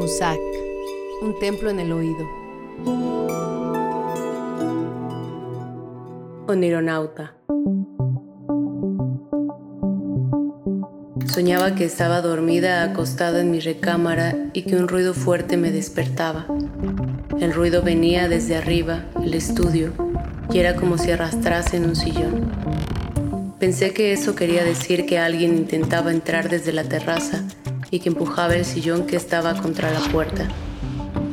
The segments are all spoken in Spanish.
Musak, un templo en el oído. Onironauta. Soñaba que estaba dormida acostada en mi recámara y que un ruido fuerte me despertaba. El ruido venía desde arriba, el estudio, y era como si arrastrase en un sillón. Pensé que eso quería decir que alguien intentaba entrar desde la terraza y que empujaba el sillón que estaba contra la puerta.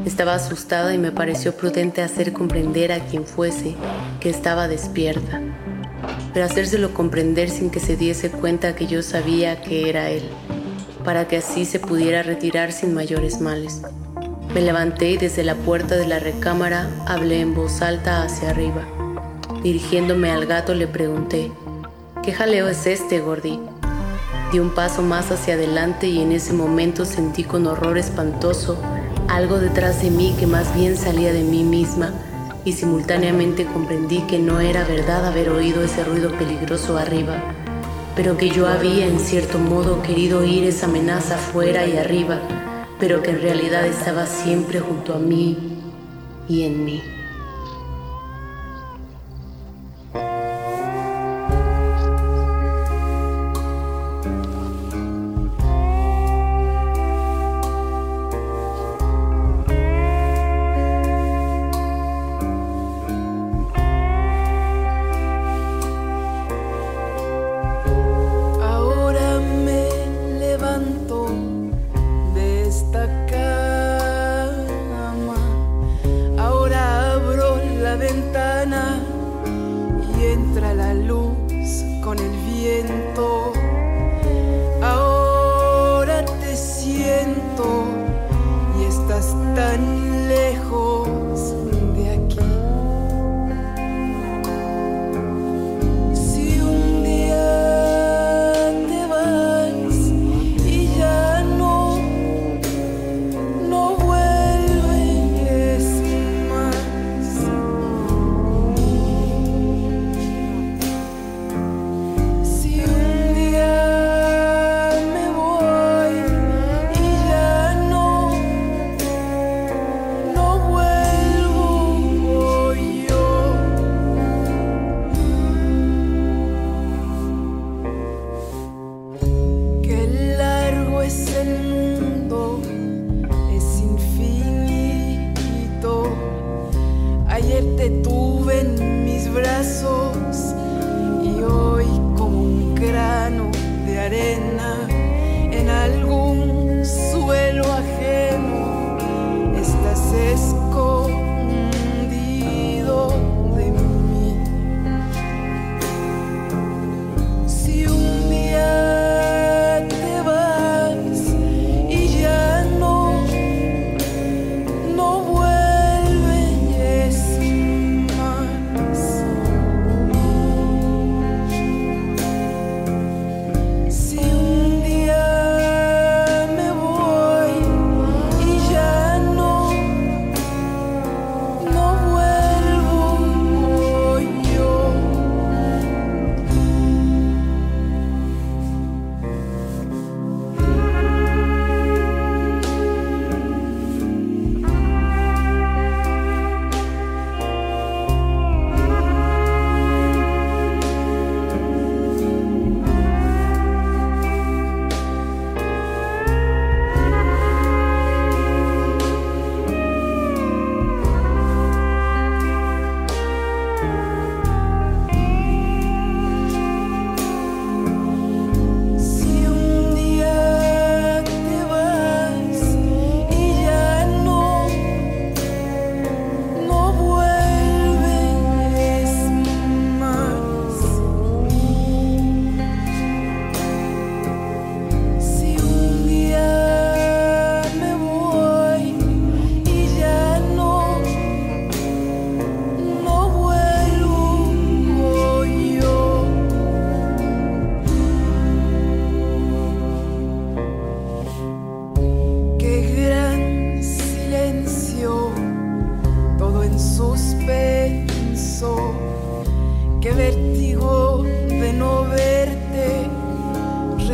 Estaba asustada y me pareció prudente hacer comprender a quien fuese que estaba despierta, pero hacérselo comprender sin que se diese cuenta que yo sabía que era él, para que así se pudiera retirar sin mayores males. Me levanté y desde la puerta de la recámara hablé en voz alta hacia arriba. Dirigiéndome al gato le pregunté, ¿Qué jaleo es este, Gordy? Di un paso más hacia adelante y en ese momento sentí con horror espantoso algo detrás de mí que más bien salía de mí misma y simultáneamente comprendí que no era verdad haber oído ese ruido peligroso arriba, pero que yo había en cierto modo querido oír esa amenaza fuera y arriba, pero que en realidad estaba siempre junto a mí y en mí.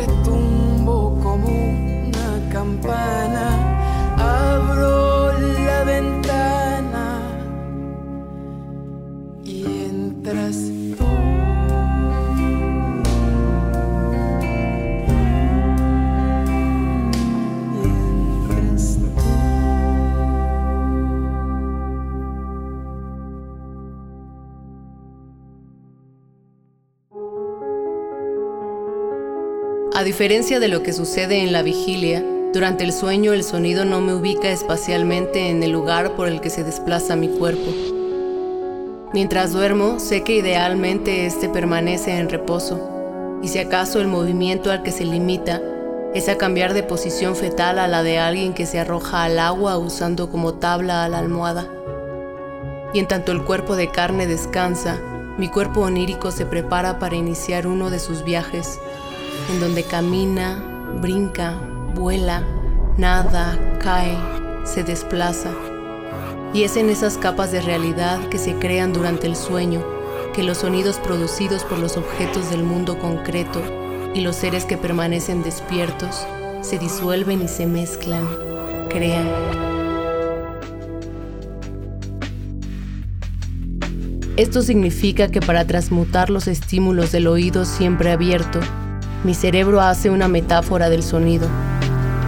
retumbo como una campana. Diferencia de lo que sucede en la vigilia, durante el sueño el sonido no me ubica espacialmente en el lugar por el que se desplaza mi cuerpo. Mientras duermo, sé que idealmente este permanece en reposo, y si acaso el movimiento al que se limita es a cambiar de posición fetal a la de alguien que se arroja al agua usando como tabla a la almohada. Y en tanto el cuerpo de carne descansa, mi cuerpo onírico se prepara para iniciar uno de sus viajes, en donde camina, brinca, vuela, nada, cae, se desplaza. Y es en esas capas de realidad que se crean durante el sueño que los sonidos producidos por los objetos del mundo concreto y los seres que permanecen despiertos se disuelven y se mezclan, crean. Esto significa que para transmutar los estímulos del oído siempre abierto, mi cerebro hace una metáfora del sonido.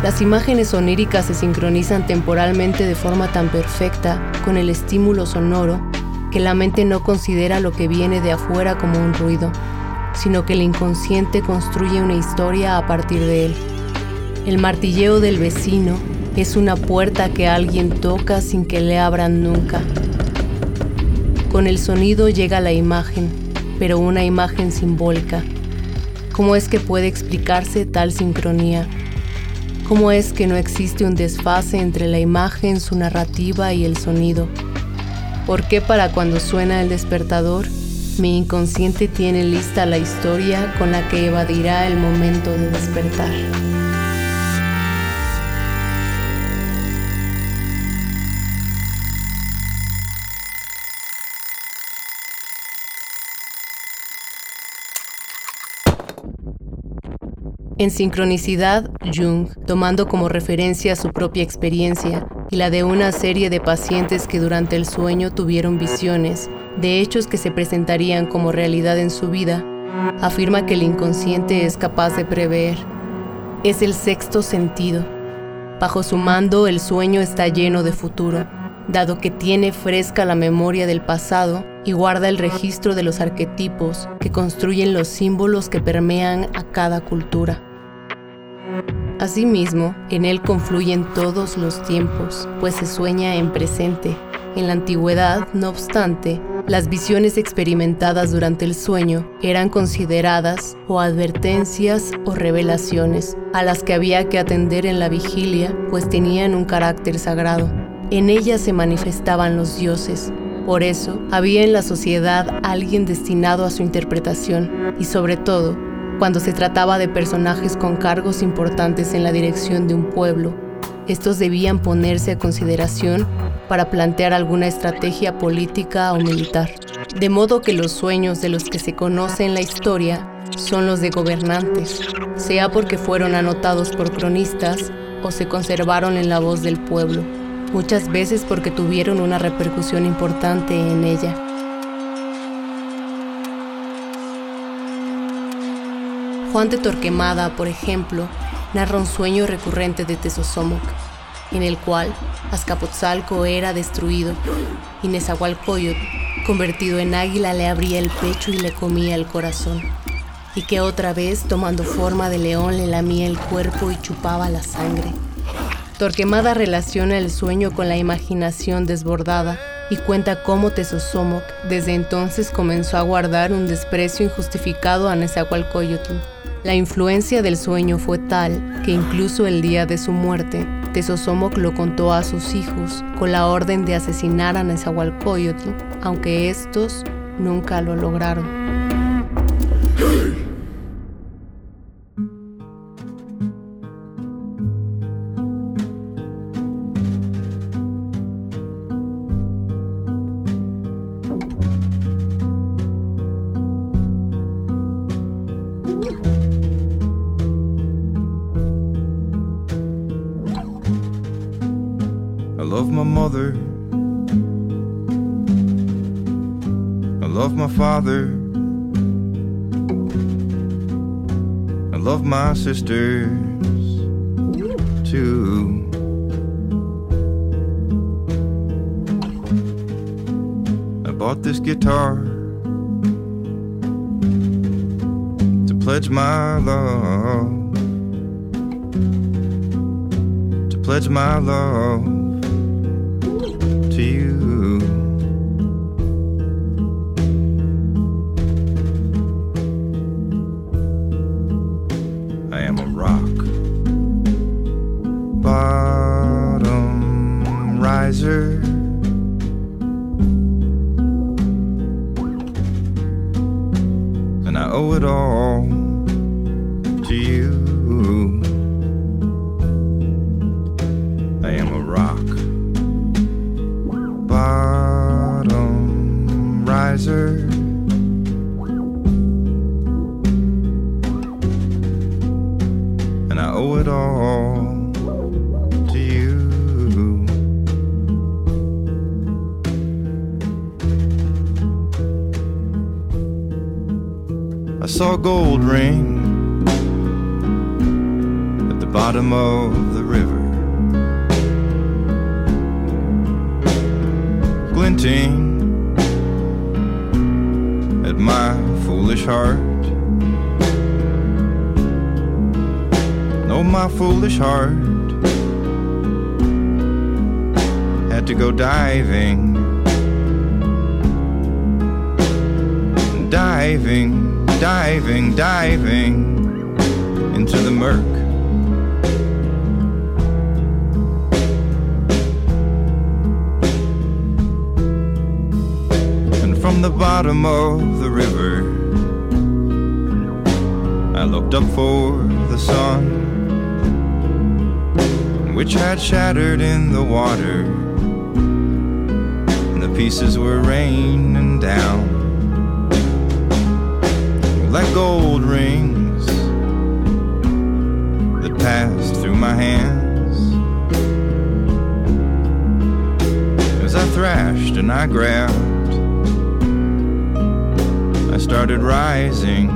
Las imágenes oníricas se sincronizan temporalmente de forma tan perfecta con el estímulo sonoro que la mente no considera lo que viene de afuera como un ruido, sino que el inconsciente construye una historia a partir de él. El martilleo del vecino es una puerta que alguien toca sin que le abran nunca. Con el sonido llega la imagen, pero una imagen simbólica. ¿Cómo es que puede explicarse tal sincronía? ¿Cómo es que no existe un desfase entre la imagen, su narrativa y el sonido? ¿Por qué para cuando suena el despertador, mi inconsciente tiene lista la historia con la que evadirá el momento de despertar? En sincronicidad, Jung, tomando como referencia su propia experiencia y la de una serie de pacientes que durante el sueño tuvieron visiones de hechos que se presentarían como realidad en su vida, afirma que el inconsciente es capaz de prever. Es el sexto sentido. Bajo su mando el sueño está lleno de futuro, dado que tiene fresca la memoria del pasado y guarda el registro de los arquetipos que construyen los símbolos que permean a cada cultura. Asimismo, en él confluyen todos los tiempos, pues se sueña en presente. En la antigüedad, no obstante, las visiones experimentadas durante el sueño eran consideradas o advertencias o revelaciones a las que había que atender en la vigilia, pues tenían un carácter sagrado. En ellas se manifestaban los dioses, por eso, había en la sociedad alguien destinado a su interpretación y sobre todo, cuando se trataba de personajes con cargos importantes en la dirección de un pueblo, estos debían ponerse a consideración para plantear alguna estrategia política o militar. De modo que los sueños de los que se conoce en la historia son los de gobernantes, sea porque fueron anotados por cronistas o se conservaron en la voz del pueblo, muchas veces porque tuvieron una repercusión importante en ella. Juan de Torquemada, por ejemplo, narra un sueño recurrente de Tezosomoc, en el cual Azcapotzalco era destruido y Nezahualcóyotl, convertido en águila, le abría el pecho y le comía el corazón, y que otra vez, tomando forma de león, le lamía el cuerpo y chupaba la sangre. Torquemada relaciona el sueño con la imaginación desbordada y cuenta cómo Tezosomoc desde entonces comenzó a guardar un desprecio injustificado a Nezahualcóyotl la influencia del sueño fue tal que incluso el día de su muerte, Tezosomoc lo contó a sus hijos con la orden de asesinar a Nezahualcóyotl, aunque estos nunca lo lograron. Love my mother. I love my father. I love my sisters too. I bought this guitar to pledge my love, to pledge my love owe it all to you. I saw a gold ring at the bottom of the river, glinting at my foolish heart. No, my foolish heart. Had to go diving, diving, diving, diving into the murk. And from the bottom of the river, I looked up for the sun, which had shattered in the water, and the pieces were raining down like gold rings that passed through my hands. As I thrashed and I grabbed, I started rising,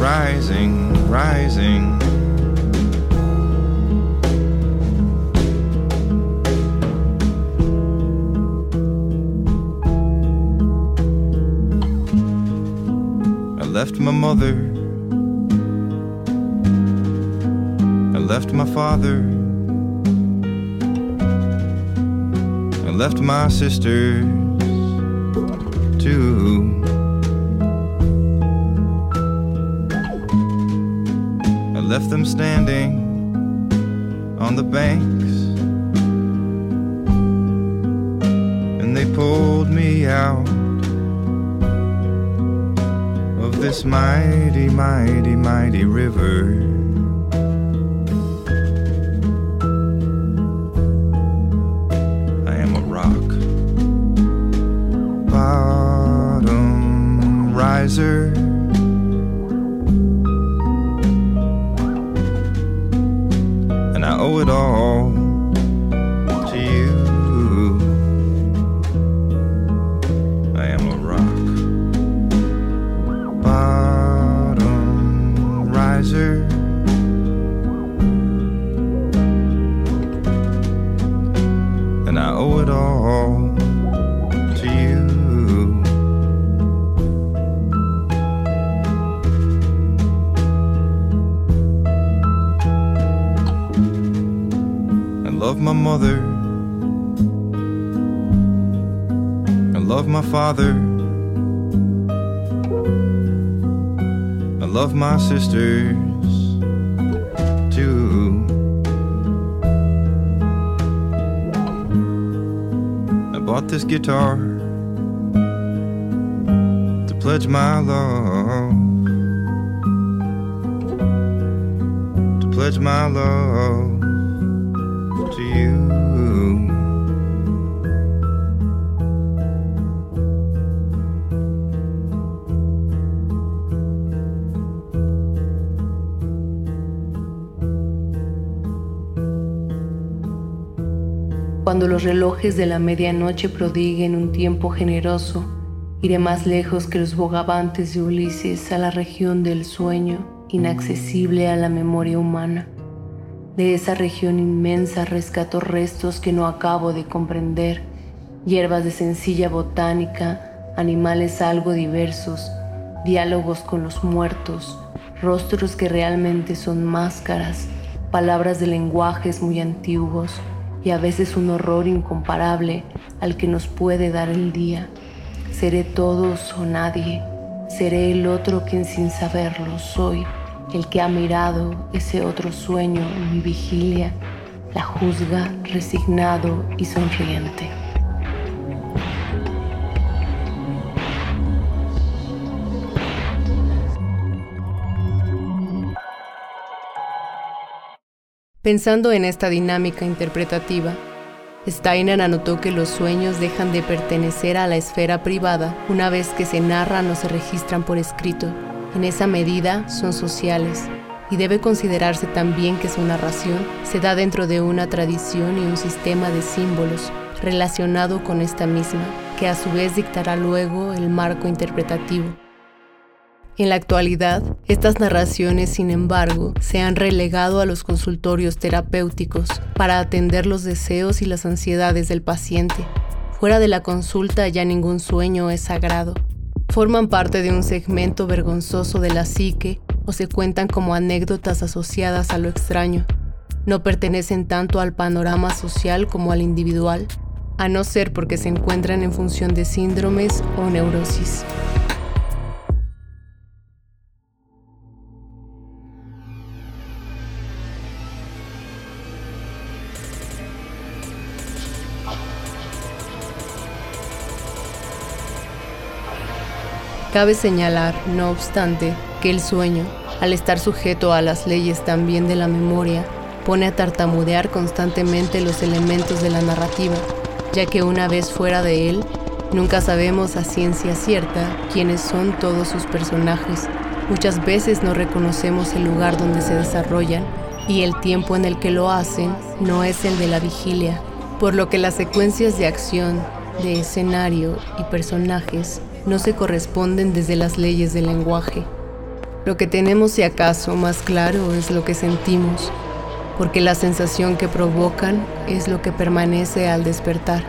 rising, rising. Left my mother. I left my father. I left my sisters too. I left them standing on the banks. And they pulled me out this mighty, mighty, mighty river. I am a rock, bottom riser. And I owe it all father. I love my sisters too. I bought this guitar to pledge my love, to pledge my love Cuando los relojes de la medianoche prodiguen un tiempo generoso, iré más lejos que los bogavantes de Ulises a la región del sueño, inaccesible a la memoria humana. De esa región inmensa rescato restos que no acabo de comprender, hierbas de sencilla botánica, animales algo diversos, diálogos con los muertos, rostros que realmente son máscaras, palabras de lenguajes muy antiguos y a veces un horror incomparable al que nos puede dar el día. Seré todos o nadie, seré el otro quien sin saberlo soy, el que ha mirado ese otro sueño en mi vigilia, la juzga resignado y sonriente. Pensando en esta dinámica interpretativa, Steiner anotó que los sueños dejan de pertenecer a la esfera privada una vez que se narran o se registran por escrito. En esa medida son sociales y debe considerarse también que su narración se da dentro de una tradición y un sistema de símbolos relacionado con esta misma, que a su vez dictará luego el marco interpretativo. En la actualidad, estas narraciones, sin embargo, se han relegado a los consultorios terapéuticos para atender los deseos y las ansiedades del paciente. Fuera de la consulta ya ningún sueño es sagrado. Forman parte de un segmento vergonzoso de la psique o se cuentan como anécdotas asociadas a lo extraño. No pertenecen tanto al panorama social como al individual, a no ser porque se encuentran en función de síndromes o neurosis. Cabe señalar, no obstante, que el sueño, al estar sujeto a las leyes también de la memoria, pone a tartamudear constantemente los elementos de la narrativa, ya que una vez fuera de él, nunca sabemos a ciencia cierta quiénes son todos sus personajes. Muchas veces no reconocemos el lugar donde se desarrollan y el tiempo en el que lo hacen no es el de la vigilia, por lo que las secuencias de acción, de escenario y personajes no se corresponden desde las leyes del lenguaje. Lo que tenemos si acaso más claro es lo que sentimos, porque la sensación que provocan es lo que permanece al despertar.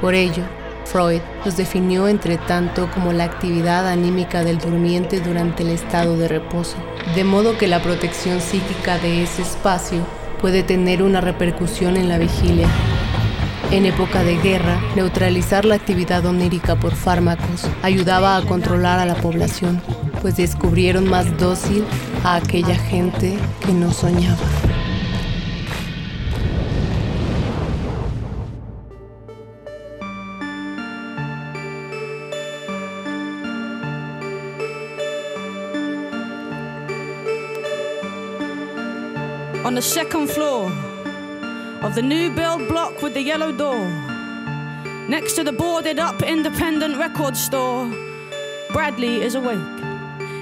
Por ello, Freud los definió entre tanto como la actividad anímica del durmiente durante el estado de reposo, de modo que la protección psíquica de ese espacio puede tener una repercusión en la vigilia. En época de guerra, neutralizar la actividad onírica por fármacos ayudaba a controlar a la población, pues descubrieron más dócil a aquella gente que no soñaba. On the second floor, of the new build block with the yellow door. Next to the boarded up independent record store, Bradley is awake.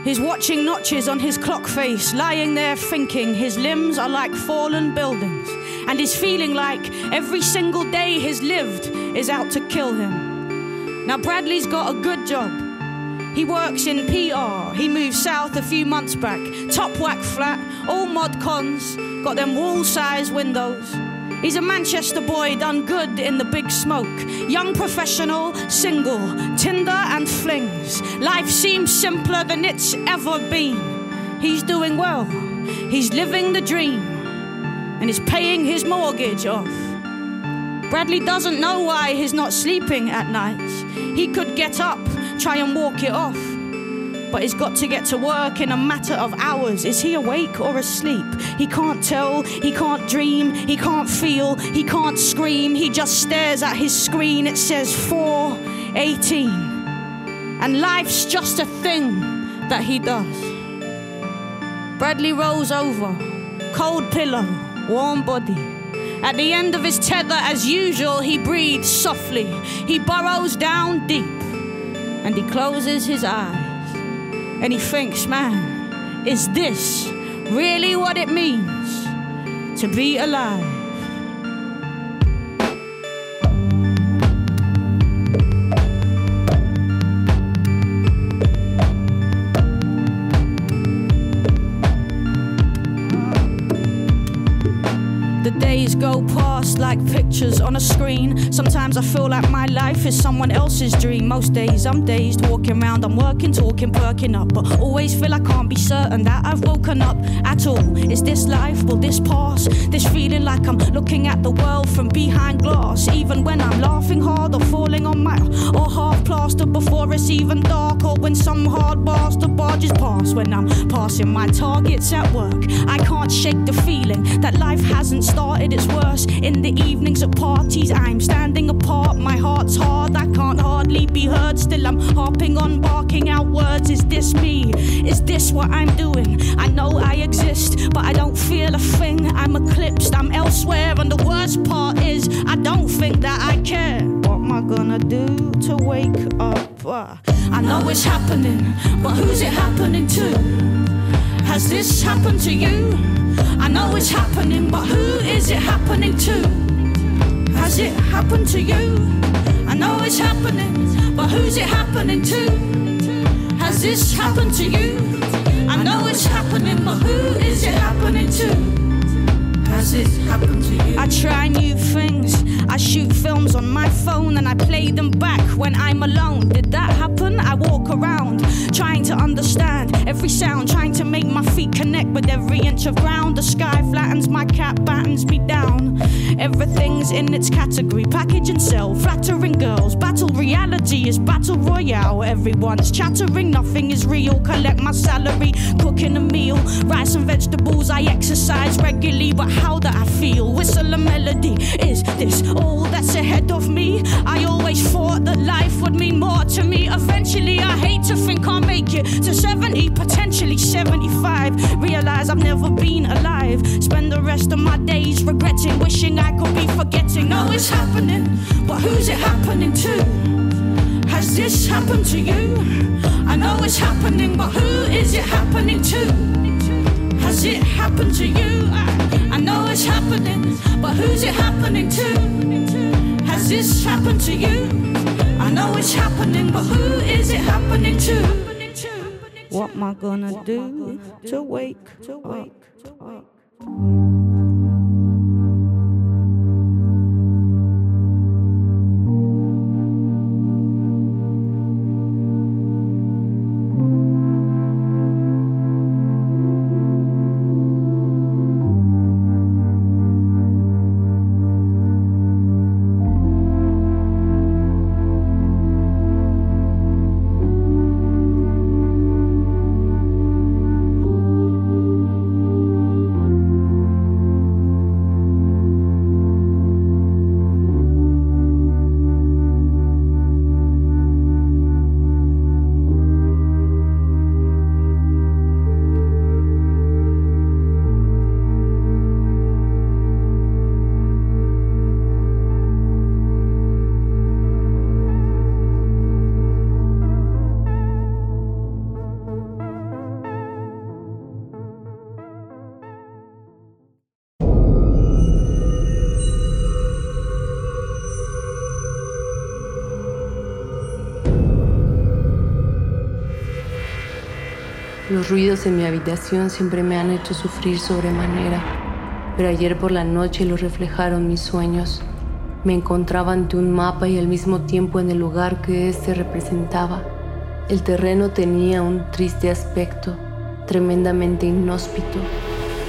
He's watching notches on his clock face, lying there thinking his limbs are like fallen buildings, and he's feeling like every single day he's lived is out to kill him. Now, Bradley's got a good job. He works in PR. He moved south a few months back. Top whack flat, all mod cons, got them wall size windows. He's a Manchester boy done good in the big smoke. Young professional, single, Tinder and flings. Life seems simpler than it's ever been. He's doing well, he's living the dream, and he's paying his mortgage off. Bradley doesn't know why he's not sleeping at nights. He could get up, try and walk it off but he's got to get to work in a matter of hours. Is he awake or asleep? He can't tell, he can't dream, he can't feel, he can't scream. He just stares at his screen. It says 418. And life's just a thing that he does. Bradley rolls over, cold pillow, warm body. At the end of his tether, as usual, he breathes softly. He burrows down deep and he closes his eyes and he thinks, man, is this really what it means to be alive? The days go past like pictures on a screen. Sometimes I feel like my life is someone else's dream. Most days I'm dazed, walking around, I'm working, talking, perking up. But always feel I can't be certain that I've woken up at all. Is this life? Will this pass? This feeling like I'm looking at the world from behind glass. Even when I'm laughing hard or falling on my or half plastered before it's even dark. Or when some hard bastard barges past. When I'm passing my targets at work, I can't shake the feeling that life hasn't started its worst. In the evenings at parties, I'm standing apart. My heart's hard, I can't hardly be heard. Still, I'm harping on, barking out words. Is this me? Is this what I'm doing? I know I exist, but I don't feel a thing. I'm eclipsed, I'm elsewhere, and the worst part is I don't think that I care. What am I gonna do to wake up? Uh, I know it's happening, but who's it happening to? Has this happened to you? I know it's happening, but who is it happening to? Has it happened to you? I know it's happening, but who's it happening to? Has this happened to you? I know it's happening, but who is it happening to? It happened to you? I try new things. I shoot films on my phone and I play them back when I'm alone. Did that happen? I walk around trying to understand every sound, trying to make my feet connect with every inch of ground. The sky flattens, my cap battens me down. Everything's in its category. Package and sell, flattering girls. Battle reality is battle royale. Everyone's chattering, nothing is real. Collect my salary, cooking a meal. Rice and vegetables, I exercise regularly, but how that I feel. Whistle a melody. Is this all that's ahead of me? I always thought that life would mean more to me. Eventually, I hate to think I'll make it to 70, potentially 75. Realize I've never been alive. Spend the rest of my days regretting, wishing I could be forgetting. No, it's happening, but who's it happening to? Has this happened to you? I know it's happening, but who is it happening to? Has it happened to you? I, It's happening, but who's it happening to? Has this happened to you? I know it's happening, but who is it happening to? What am I gonna do to wake up? Los ruidos en mi habitación siempre me han hecho sufrir sobremanera, pero ayer por la noche lo reflejaron mis sueños. Me encontraba ante un mapa y al mismo tiempo en el lugar que éste representaba. El terreno tenía un triste aspecto, tremendamente inhóspito.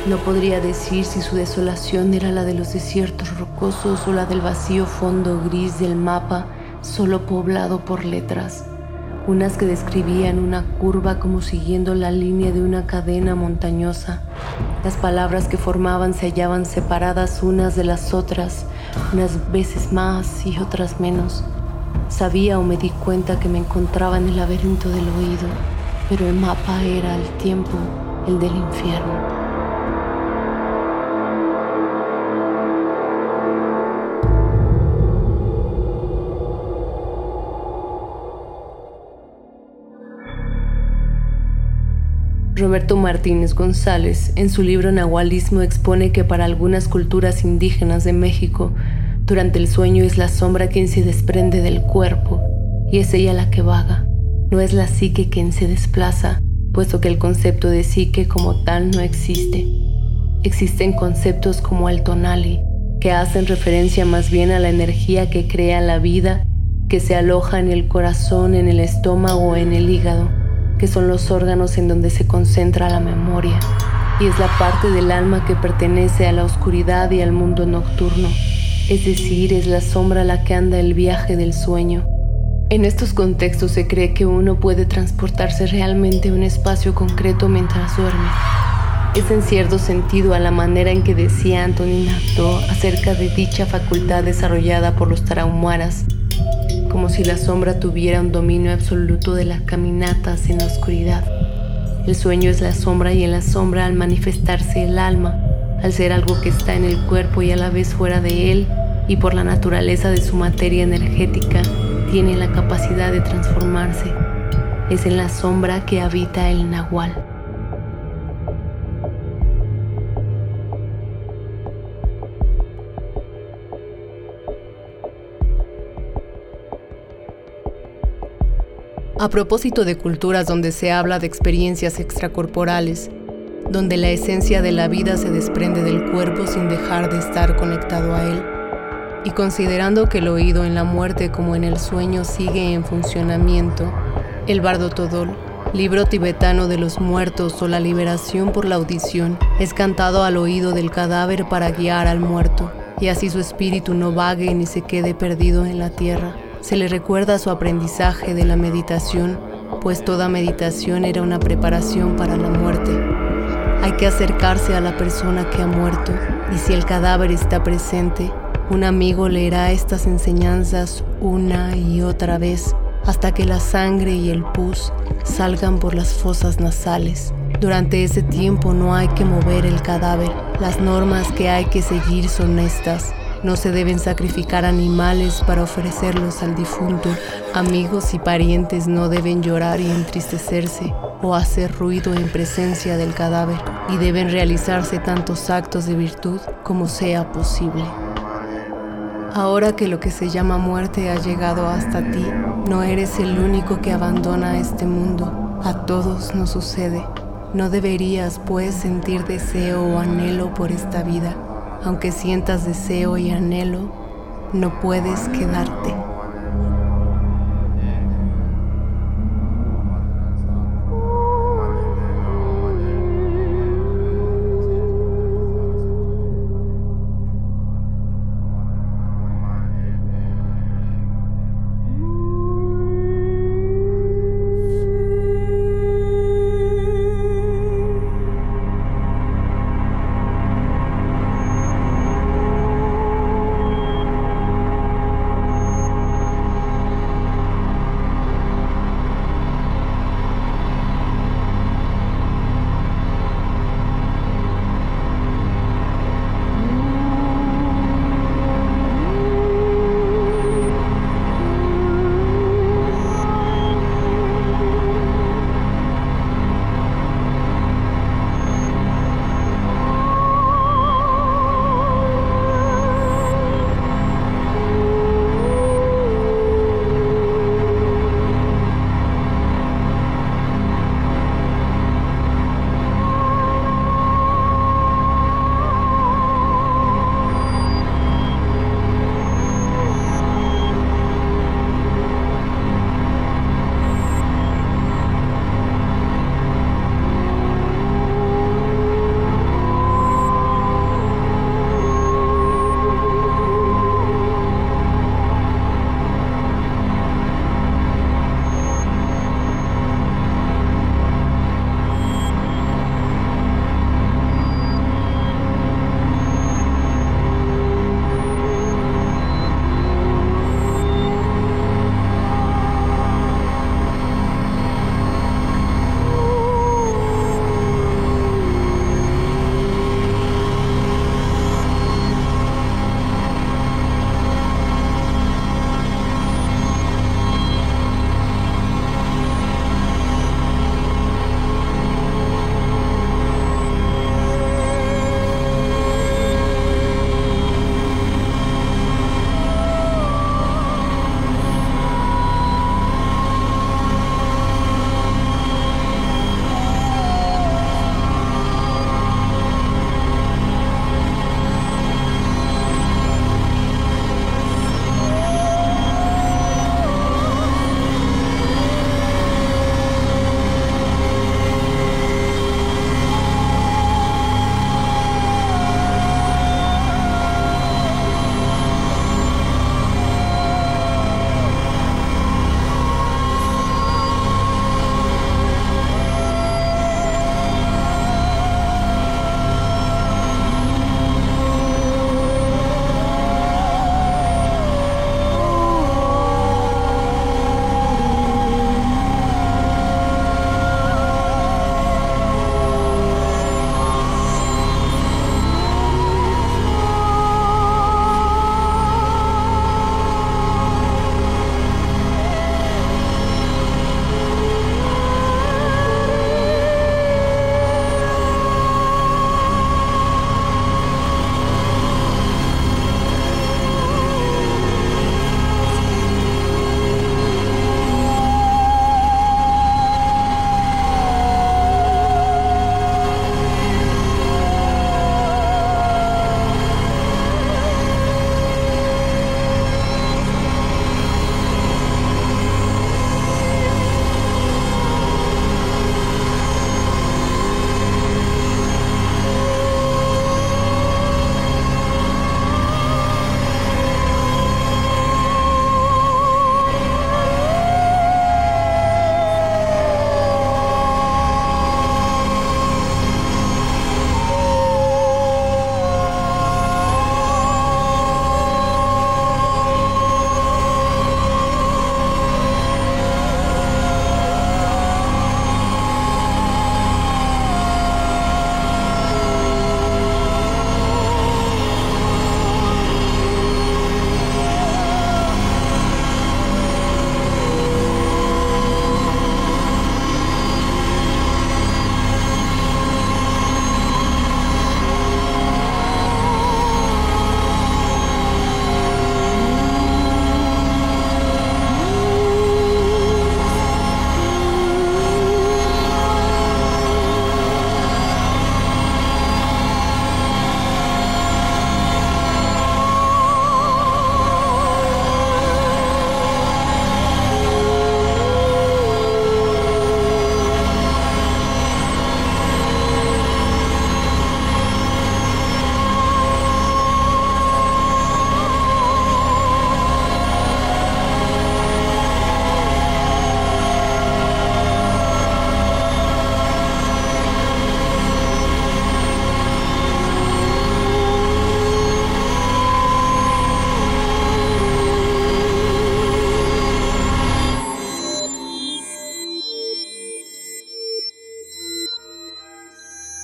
No podría decir si su desolación era la de los desiertos rocosos o la del vacío fondo gris del mapa, solo poblado por letras unas que describían una curva como siguiendo la línea de una cadena montañosa. Las palabras que formaban se hallaban separadas unas de las otras, unas veces más y otras menos. Sabía o me di cuenta que me encontraba en el laberinto del oído, pero el mapa era al tiempo el del infierno. Roberto Martínez González, en su libro Nahualismo, expone que para algunas culturas indígenas de México, durante el sueño es la sombra quien se desprende del cuerpo y es ella la que vaga. No es la psique quien se desplaza, puesto que el concepto de psique como tal no existe. existen conceptos como el tonali, que hacen referencia más bien a la energía que crea la vida, que se aloja en el corazón, en el estómago o en el hígado, que son los órganos en donde se concentra la memoria, y es la parte del alma que pertenece a la oscuridad y al mundo nocturno, es decir, es la sombra la que anda el viaje del sueño. En estos contextos se cree que uno puede transportarse realmente a un espacio concreto mientras duerme. Es en cierto sentido a la manera en que decía Antonin Artaud acerca de dicha facultad desarrollada por los tarahumaras, como si la sombra tuviera un dominio absoluto de las caminatas en la oscuridad. El sueño es la sombra y en la sombra al manifestarse el alma, al ser algo que está en el cuerpo y a la vez fuera de él, y por la naturaleza de su materia energética, tiene la capacidad de transformarse. Es en la sombra que habita el nahual. A propósito de culturas donde se habla de experiencias extracorporales, donde la esencia de la vida se desprende del cuerpo sin dejar de estar conectado a él, y considerando que el oído en la muerte como en el sueño sigue en funcionamiento, el Bardo Todol, libro tibetano de los muertos o la liberación por la audición, es cantado al oído del cadáver para guiar al muerto, y así su espíritu no vague ni se quede perdido en la tierra se le recuerda su aprendizaje de la meditación, pues toda meditación era una preparación para la muerte. Hay que acercarse a la persona que ha muerto y si el cadáver está presente, un amigo leerá estas enseñanzas una y otra vez hasta que la sangre y el pus salgan por las fosas nasales. Durante ese tiempo no hay que mover el cadáver. Las normas que hay que seguir son estas. No se deben sacrificar animales para ofrecerlos al difunto. Amigos y parientes no deben llorar y entristecerse o hacer ruido en presencia del cadáver y deben realizarse tantos actos de virtud como sea posible. Ahora que lo que se llama muerte ha llegado hasta ti, no eres el único que abandona este mundo. A todos nos sucede. No deberías, pues, sentir deseo o anhelo por esta vida aunque sientas deseo y anhelo, no puedes quedarte.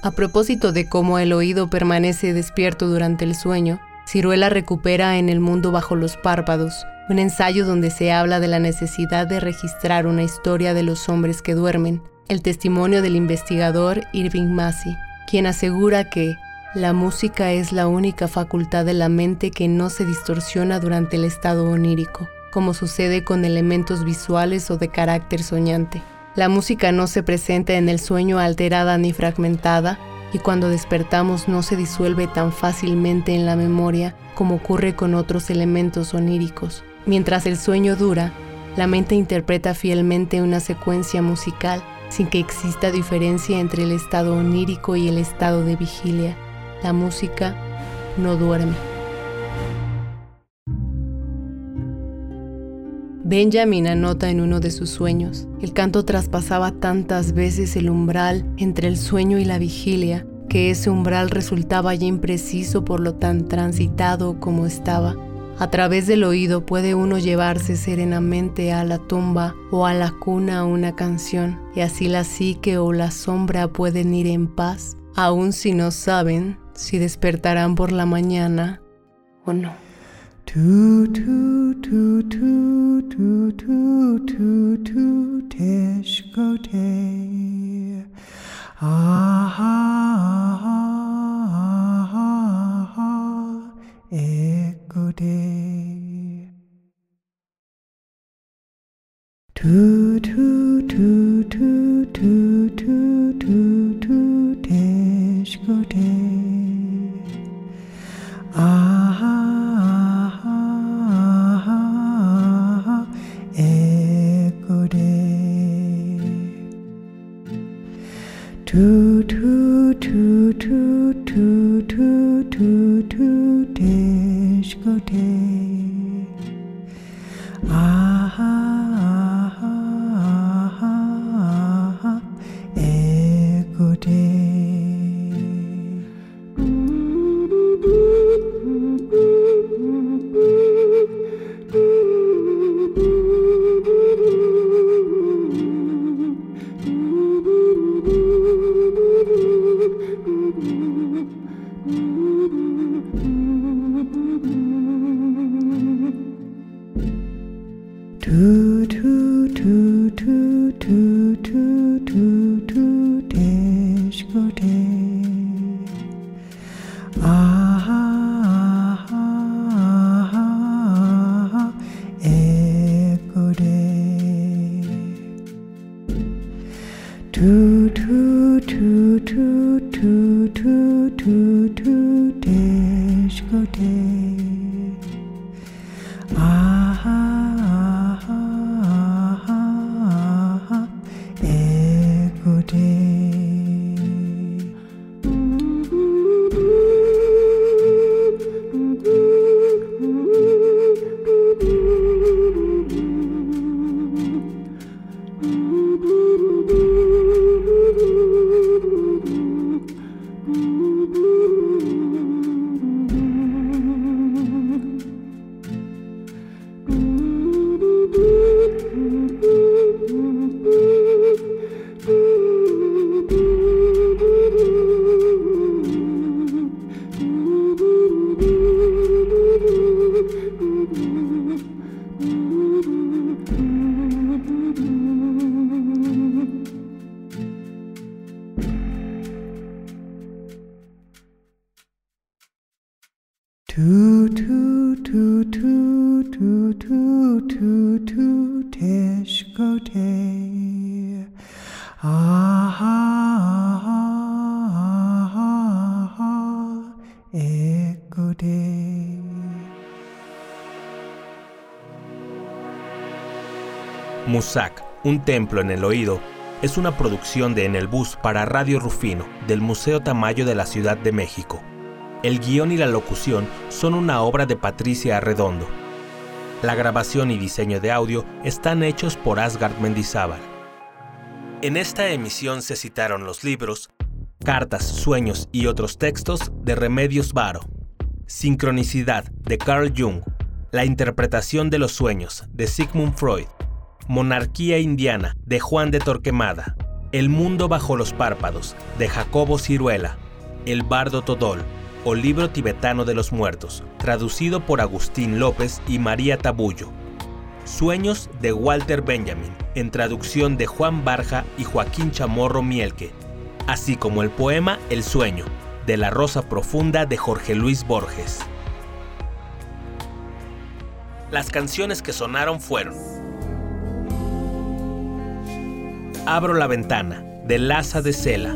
A propósito de cómo el oído permanece despierto durante el sueño, Ciruela recupera en El mundo bajo los párpados, un ensayo donde se habla de la necesidad de registrar una historia de los hombres que duermen, el testimonio del investigador Irving Massey, quien asegura que la música es la única facultad de la mente que no se distorsiona durante el estado onírico, como sucede con elementos visuales o de carácter soñante. La música no se presenta en el sueño alterada ni fragmentada, y cuando despertamos no se disuelve tan fácilmente en la memoria como ocurre con otros elementos oníricos. Mientras el sueño dura, la mente interpreta fielmente una secuencia musical sin que exista diferencia entre el estado onírico y el estado de vigilia. La música no duerme. Benjamin anota en uno de sus sueños, el canto traspasaba tantas veces el umbral entre el sueño y la vigilia, que ese umbral resultaba ya impreciso por lo tan transitado como estaba. A través del oído puede uno llevarse serenamente a la tumba o a la cuna una canción, y así la psique o la sombra pueden ir en paz, aun si no saben si despertarán por la mañana o no. Tu tu tu tu tu tu tu tu teshkote. Aha aha ekote. Tu. Musac, un templo en el oído, es una producción de En el Bus para Radio Rufino del Museo Tamayo de la Ciudad de México. El guion y la locución son una obra de Patricia Arredondo. La grabación y diseño de audio están hechos por Asgard Mendizábal. En esta emisión se citaron los libros Cartas, Sueños y otros textos de Remedios Varo, Sincronicidad de Carl Jung, La interpretación de los sueños de Sigmund Freud, Monarquía Indiana de Juan de Torquemada, El mundo bajo los párpados, de Jacobo Ciruela, El bardo Todol, o Libro tibetano de los muertos, traducido por Agustín López y María Tabullo. Sueños de Walter Benjamin, en traducción de Juan Barja y Joaquín Chamorro Mielque, así como el poema El sueño, de La Rosa Profunda de Jorge Luis Borges. Las canciones que sonaron fueron Abro la ventana, de Laza de Cela.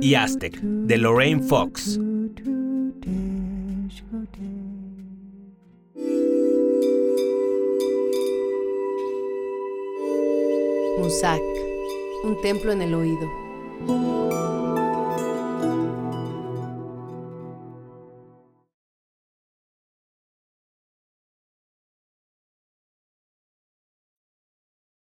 y Aztec, de Lorraine Fox. Musak, un templo en el oído.